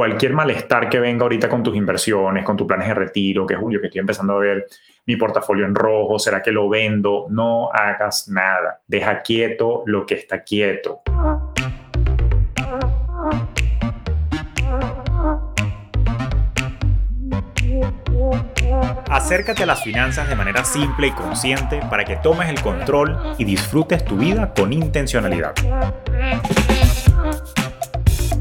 cualquier malestar que venga ahorita con tus inversiones, con tus planes de retiro, que Julio, que estoy empezando a ver mi portafolio en rojo, ¿será que lo vendo? No hagas nada. Deja quieto lo que está quieto. Acércate a las finanzas de manera simple y consciente para que tomes el control y disfrutes tu vida con intencionalidad.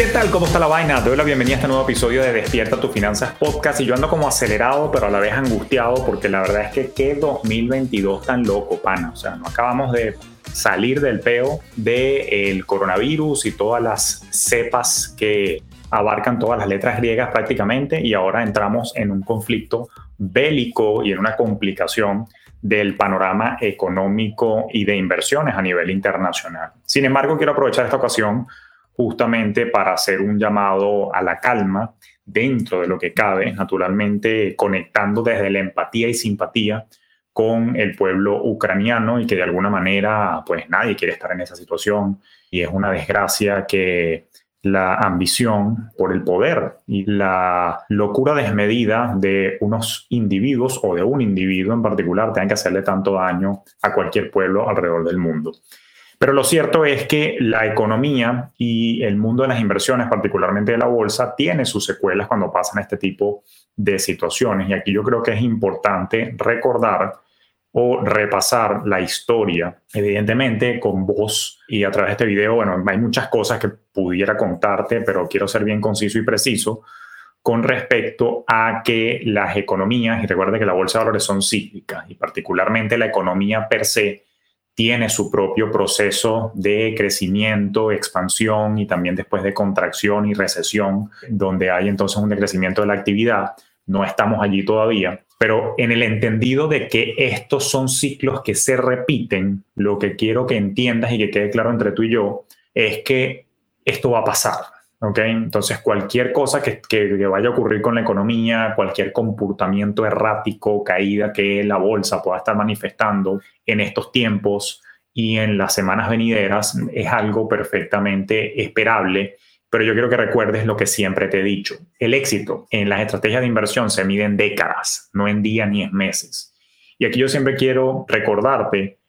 ¿Qué tal? ¿Cómo está la vaina? Doy la bienvenida a este nuevo episodio de Despierta tus finanzas podcast y yo ando como acelerado pero a la vez angustiado porque la verdad es que qué 2022 tan loco, pana. O sea, no acabamos de salir del peo del coronavirus y todas las cepas que abarcan todas las letras griegas prácticamente y ahora entramos en un conflicto bélico y en una complicación del panorama económico y de inversiones a nivel internacional. Sin embargo, quiero aprovechar esta ocasión justamente para hacer un llamado a la calma dentro de lo que cabe, naturalmente conectando desde la empatía y simpatía con el pueblo ucraniano y que de alguna manera pues nadie quiere estar en esa situación y es una desgracia que la ambición por el poder y la locura desmedida de unos individuos o de un individuo en particular tengan que hacerle tanto daño a cualquier pueblo alrededor del mundo. Pero lo cierto es que la economía y el mundo de las inversiones, particularmente de la bolsa, tiene sus secuelas cuando pasan este tipo de situaciones. Y aquí yo creo que es importante recordar o repasar la historia, evidentemente con voz y a través de este video, bueno, hay muchas cosas que pudiera contarte, pero quiero ser bien conciso y preciso con respecto a que las economías, y recuerda que la bolsa de valores son cíclicas, y particularmente la economía per se, tiene su propio proceso de crecimiento, expansión y también después de contracción y recesión, donde hay entonces un decrecimiento de la actividad. No estamos allí todavía, pero en el entendido de que estos son ciclos que se repiten, lo que quiero que entiendas y que quede claro entre tú y yo es que esto va a pasar. ¿Okay? Entonces, cualquier cosa que, que, vaya a ocurrir con la economía, cualquier comportamiento errático, caída que la bolsa pueda estar manifestando en estos tiempos y en las semanas venideras, es algo perfectamente esperable. Pero yo quiero que recuerdes lo que siempre te he dicho. El éxito en las estrategias de inversión se mide en décadas, no en días ni en meses. Y aquí yo siempre quiero recordarte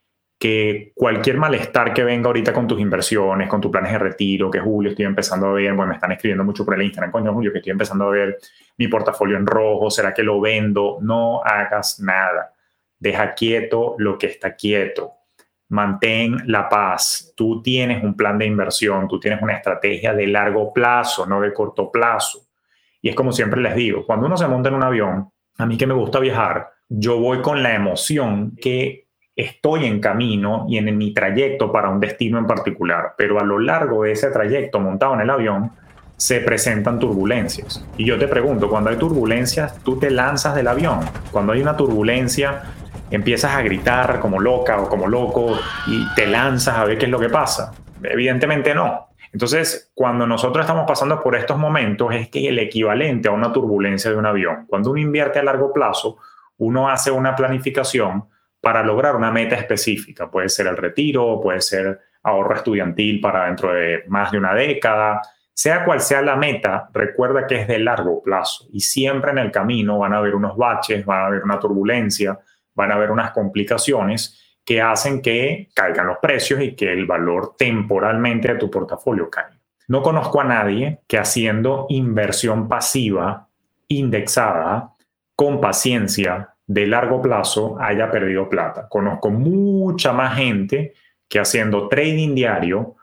que cualquier malestar que venga ahorita con tus inversiones, con tus planes de retiro, que Julio estoy empezando a ver, bueno, me están escribiendo mucho por el Instagram, coño Julio, que estoy empezando a ver mi portafolio en rojo, ¿será que lo vendo? No hagas nada. Deja quieto lo que está quieto. Mantén la paz. Tú tienes un plan de inversión, tú tienes una estrategia de largo plazo, no de corto plazo. Y es como siempre les digo, cuando uno se monta en un avión, a mí que me gusta viajar, yo voy con la emoción que estoy en camino y en, mi trayecto para un destino en particular, pero a lo largo de ese trayecto montado en el avión se presentan turbulencias. Y yo te pregunto, cuando hay turbulencias, tú te lanzas del avión. Cuando hay una turbulencia, empiezas a gritar como loca o como loco y te lanzas a ver qué es lo que pasa. Evidentemente no. Entonces, cuando nosotros estamos pasando por estos momentos, es que el equivalente a una turbulencia de un avión. Cuando uno invierte a largo plazo, uno hace una planificación para lograr una meta específica. Puede ser el retiro, puede ser ahorro estudiantil para dentro de más de una década. Sea cual sea la meta, recuerda que es de largo plazo y siempre en el camino van a haber unos baches, van a haber una turbulencia, van a haber unas complicaciones que hacen que caigan los precios y que el valor temporalmente de tu portafolio caiga. No conozco a nadie que haciendo inversión pasiva indexada con paciencia de largo plazo haya perdido plata. Conozco mucha más gente que haciendo trading diario,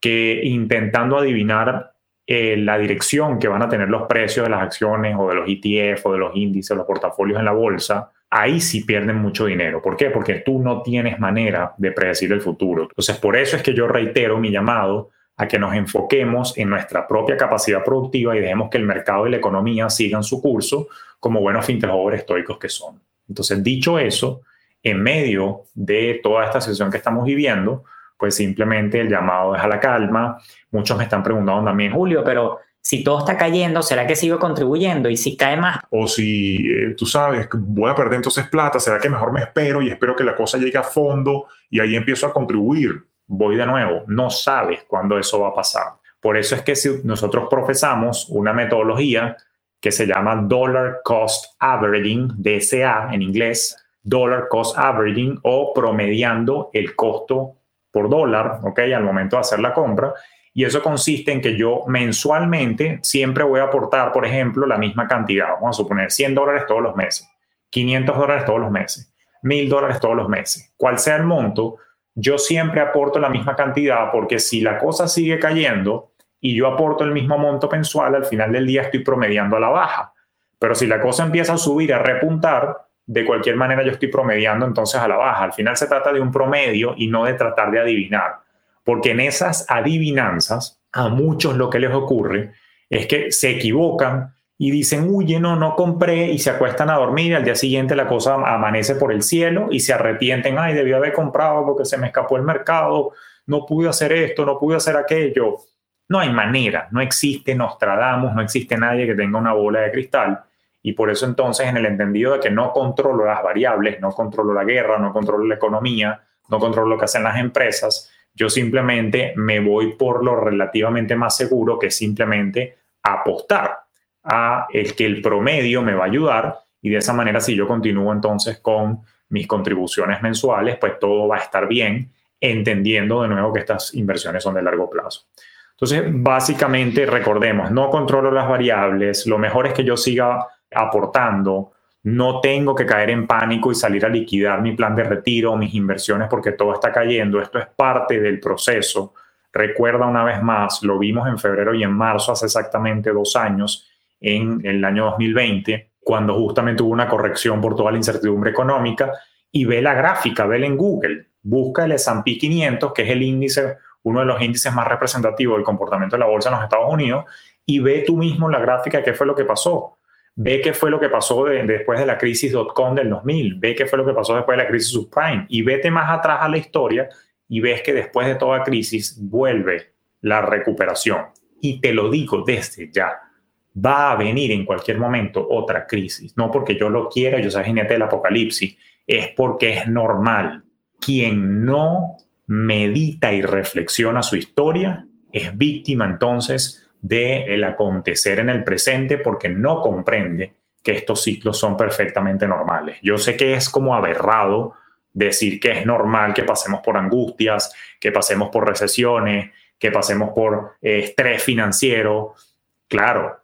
que intentando adivinar eh, la dirección que van a tener los precios de las acciones o de los ETF o de los índices o los portafolios en la bolsa, ahí sí pierden mucho dinero. ¿Por qué? Porque tú no tienes manera de predecir el futuro. Entonces, por eso es que yo reitero mi llamado a que nos enfoquemos en nuestra propia capacidad productiva y dejemos que el mercado y la economía sigan su curso como buenos finteradores estoicos que son. Entonces, dicho eso, en medio de toda esta situación que estamos viviendo, pues simplemente el llamado es a la calma. Muchos me están preguntando también, Julio, pero si todo está cayendo, ¿será que sigo contribuyendo? Y si cae más. O si eh, tú sabes, voy a perder entonces plata, ¿será que mejor me espero y espero que la cosa llegue a fondo y ahí empiezo a contribuir? Voy de nuevo, no sabes cuándo eso va a pasar. Por eso es que si nosotros profesamos una metodología que se llama Dollar Cost Averaging, DCA en inglés, Dollar Cost Averaging o promediando el costo por dólar, ¿ok? Al momento de hacer la compra. Y eso consiste en que yo mensualmente siempre voy a aportar, por ejemplo, la misma cantidad. Vamos a suponer 100 dólares todos los meses, 500 dólares todos los meses, 1000 dólares todos los meses. Cual sea el monto, yo siempre aporto la misma cantidad porque si la cosa sigue cayendo y yo aporto el mismo monto mensual, al final del día estoy promediando a la baja. Pero si la cosa empieza a subir, a repuntar, de cualquier manera yo estoy promediando entonces a la baja. Al final se trata de un promedio y no de tratar de adivinar. Porque en esas adivinanzas, a muchos lo que les ocurre es que se equivocan y dicen, uy, no, no compré y se acuestan a dormir al día siguiente la cosa amanece por el cielo y se arrepienten, ay, debí haber comprado porque se me escapó el mercado, no pude hacer esto, no pude hacer aquello. No hay manera, no existe Nostradamus, no existe nadie que tenga una bola de cristal. Y por eso entonces en el entendido de que no controlo las variables, no controlo la guerra, no controlo la economía, no controlo lo que hacen las empresas, yo simplemente me voy por lo relativamente más seguro que simplemente apostar a el que el promedio me va a ayudar y de esa manera si yo continúo entonces con mis contribuciones mensuales, pues todo va a estar bien, entendiendo de nuevo que estas inversiones son de largo plazo. Entonces, básicamente, recordemos, no controlo las variables, lo mejor es que yo siga aportando, no tengo que caer en pánico y salir a liquidar mi plan de retiro, mis inversiones porque todo está cayendo, esto es parte del proceso. Recuerda una vez más, lo vimos en febrero y en marzo, hace exactamente dos años, en el año 2020, cuando justamente hubo una corrección por toda la incertidumbre económica, y ve la gráfica, ve en Google, busca el S&P 500, que es el índice uno de los índices más representativos del comportamiento de la bolsa en los Estados Unidos, y ve tú mismo la gráfica qué fue lo que pasó. Ve qué fue lo que pasó después de la crisis .com del 2000, ve qué fue lo que pasó después de la crisis subprime y vete más atrás a la historia y ves que después de toda crisis vuelve la recuperación. Y te lo digo desde ya, va a venir en cualquier momento otra crisis, no porque yo lo quiera, yo soy jinete del apocalipsis, es porque es normal. Quien no medita y reflexiona su historia, es víctima entonces del acontecer en el presente porque no comprende que estos ciclos son perfectamente normales. Yo sé que es como aberrado decir que es normal que pasemos por angustias, que pasemos por recesiones, que pasemos por eh, estrés financiero. Claro,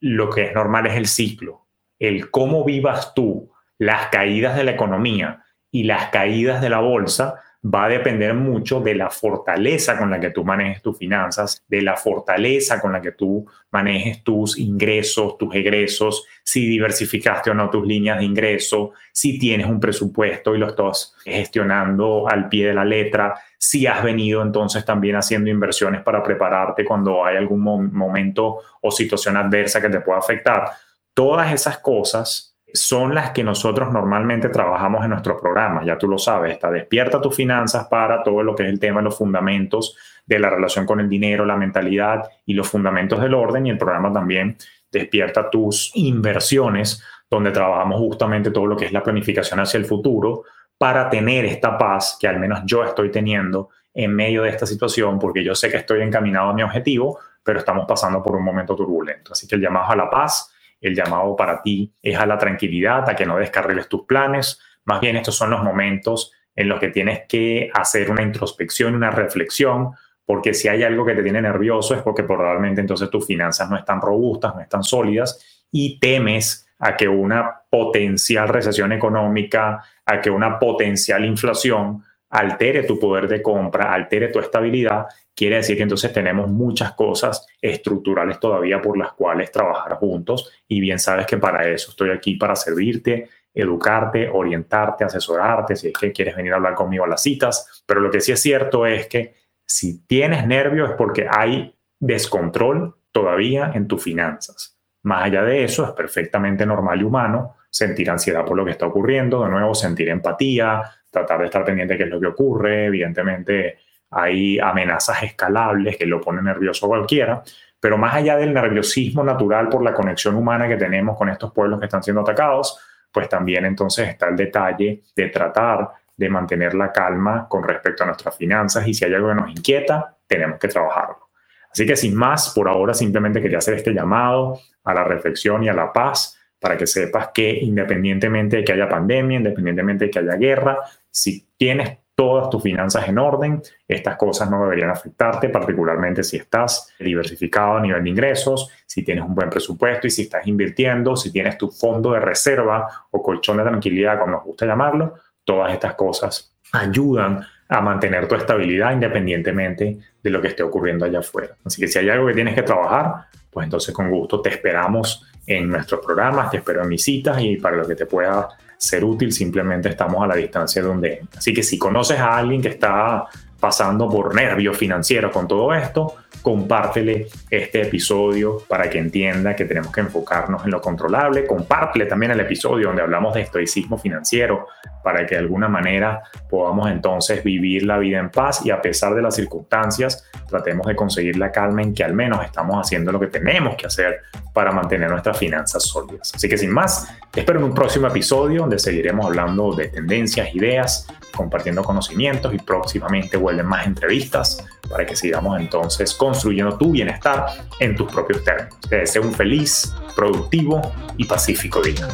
lo que es normal es el ciclo, el cómo vivas tú las caídas de la economía y las caídas de la bolsa va a depender mucho de la fortaleza con la que tú manejes tus finanzas, de la fortaleza con la que tú manejes tus ingresos, tus egresos, si diversificaste o no tus líneas de ingreso, si tienes un presupuesto y lo estás gestionando al pie de la letra, si has venido entonces también haciendo inversiones para prepararte cuando hay algún momento o situación adversa que te pueda afectar. Todas esas cosas son las que nosotros normalmente trabajamos en nuestro programa, ya tú lo sabes, está despierta tus finanzas para todo lo que es el tema de los fundamentos de la relación con el dinero, la mentalidad y los fundamentos del orden y el programa también despierta tus inversiones, donde trabajamos justamente todo lo que es la planificación hacia el futuro para tener esta paz que al menos yo estoy teniendo en medio de esta situación, porque yo sé que estoy encaminado a mi objetivo, pero estamos pasando por un momento turbulento. Así que el llamado a la paz el llamado para ti es a la tranquilidad, a que no descarriles tus planes. Más bien estos son los momentos en los que tienes que hacer una introspección, una reflexión, porque si hay algo que te tiene nervioso es porque probablemente entonces tus finanzas no están robustas, no están sólidas y temes a que una potencial recesión económica, a que una potencial inflación altere tu poder de compra, altere tu estabilidad, quiere decir que entonces tenemos muchas cosas estructurales todavía por las cuales trabajar juntos y bien sabes que para eso estoy aquí, para servirte, educarte, orientarte, asesorarte, si es que quieres venir a hablar conmigo a las citas, pero lo que sí es cierto es que si tienes nervios es porque hay descontrol todavía en tus finanzas. Más allá de eso, es perfectamente normal y humano sentir ansiedad por lo que está ocurriendo, de nuevo sentir empatía, tratar de estar pendiente de qué es lo que ocurre, evidentemente hay amenazas escalables que lo ponen nervioso a cualquiera, pero más allá del nerviosismo natural por la conexión humana que tenemos con estos pueblos que están siendo atacados, pues también entonces está el detalle de tratar de mantener la calma con respecto a nuestras finanzas y si hay algo que nos inquieta, tenemos que trabajarlo. Así que sin más, por ahora simplemente quería hacer este llamado a la reflexión y a la paz para que sepas que independientemente de que haya pandemia, independientemente de que haya guerra, si tienes todas tus finanzas en orden, estas cosas no deberían afectarte, particularmente si estás diversificado a nivel de ingresos, si tienes un buen presupuesto y si estás invirtiendo, si tienes tu fondo de reserva o colchón de tranquilidad, como nos gusta llamarlo, todas estas cosas ayudan a mantener tu estabilidad independientemente de lo que esté ocurriendo allá afuera. Así que si hay algo que tienes que trabajar, pues entonces con gusto te esperamos en nuestros programas, te espero en mis citas y para lo que te pueda ser útil simplemente estamos a la distancia de donde. Así que si conoces a alguien que está pasando por nervios financieros con todo esto, compártele este episodio para que entienda que tenemos que enfocarnos en lo controlable. Compártele también el episodio donde hablamos de estoicismo financiero para que de alguna manera podamos entonces vivir la vida en paz y a pesar de las circunstancias tratemos de conseguir la calma en que al menos estamos haciendo lo que tenemos que hacer para mantener nuestras finanzas sólidas. Así que sin más, espero en un próximo episodio donde seguiremos hablando de tendencias, ideas, compartiendo conocimientos y próximamente vuelven más entrevistas para que sigamos entonces construyendo tu bienestar en tus propios términos. Te deseo un feliz, productivo y pacífico día.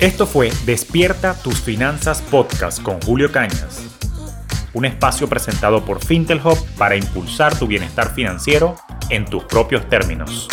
Esto fue Despierta tus finanzas podcast con Julio Cañas, un espacio presentado por Fintelhop para impulsar tu bienestar financiero en tus propios términos.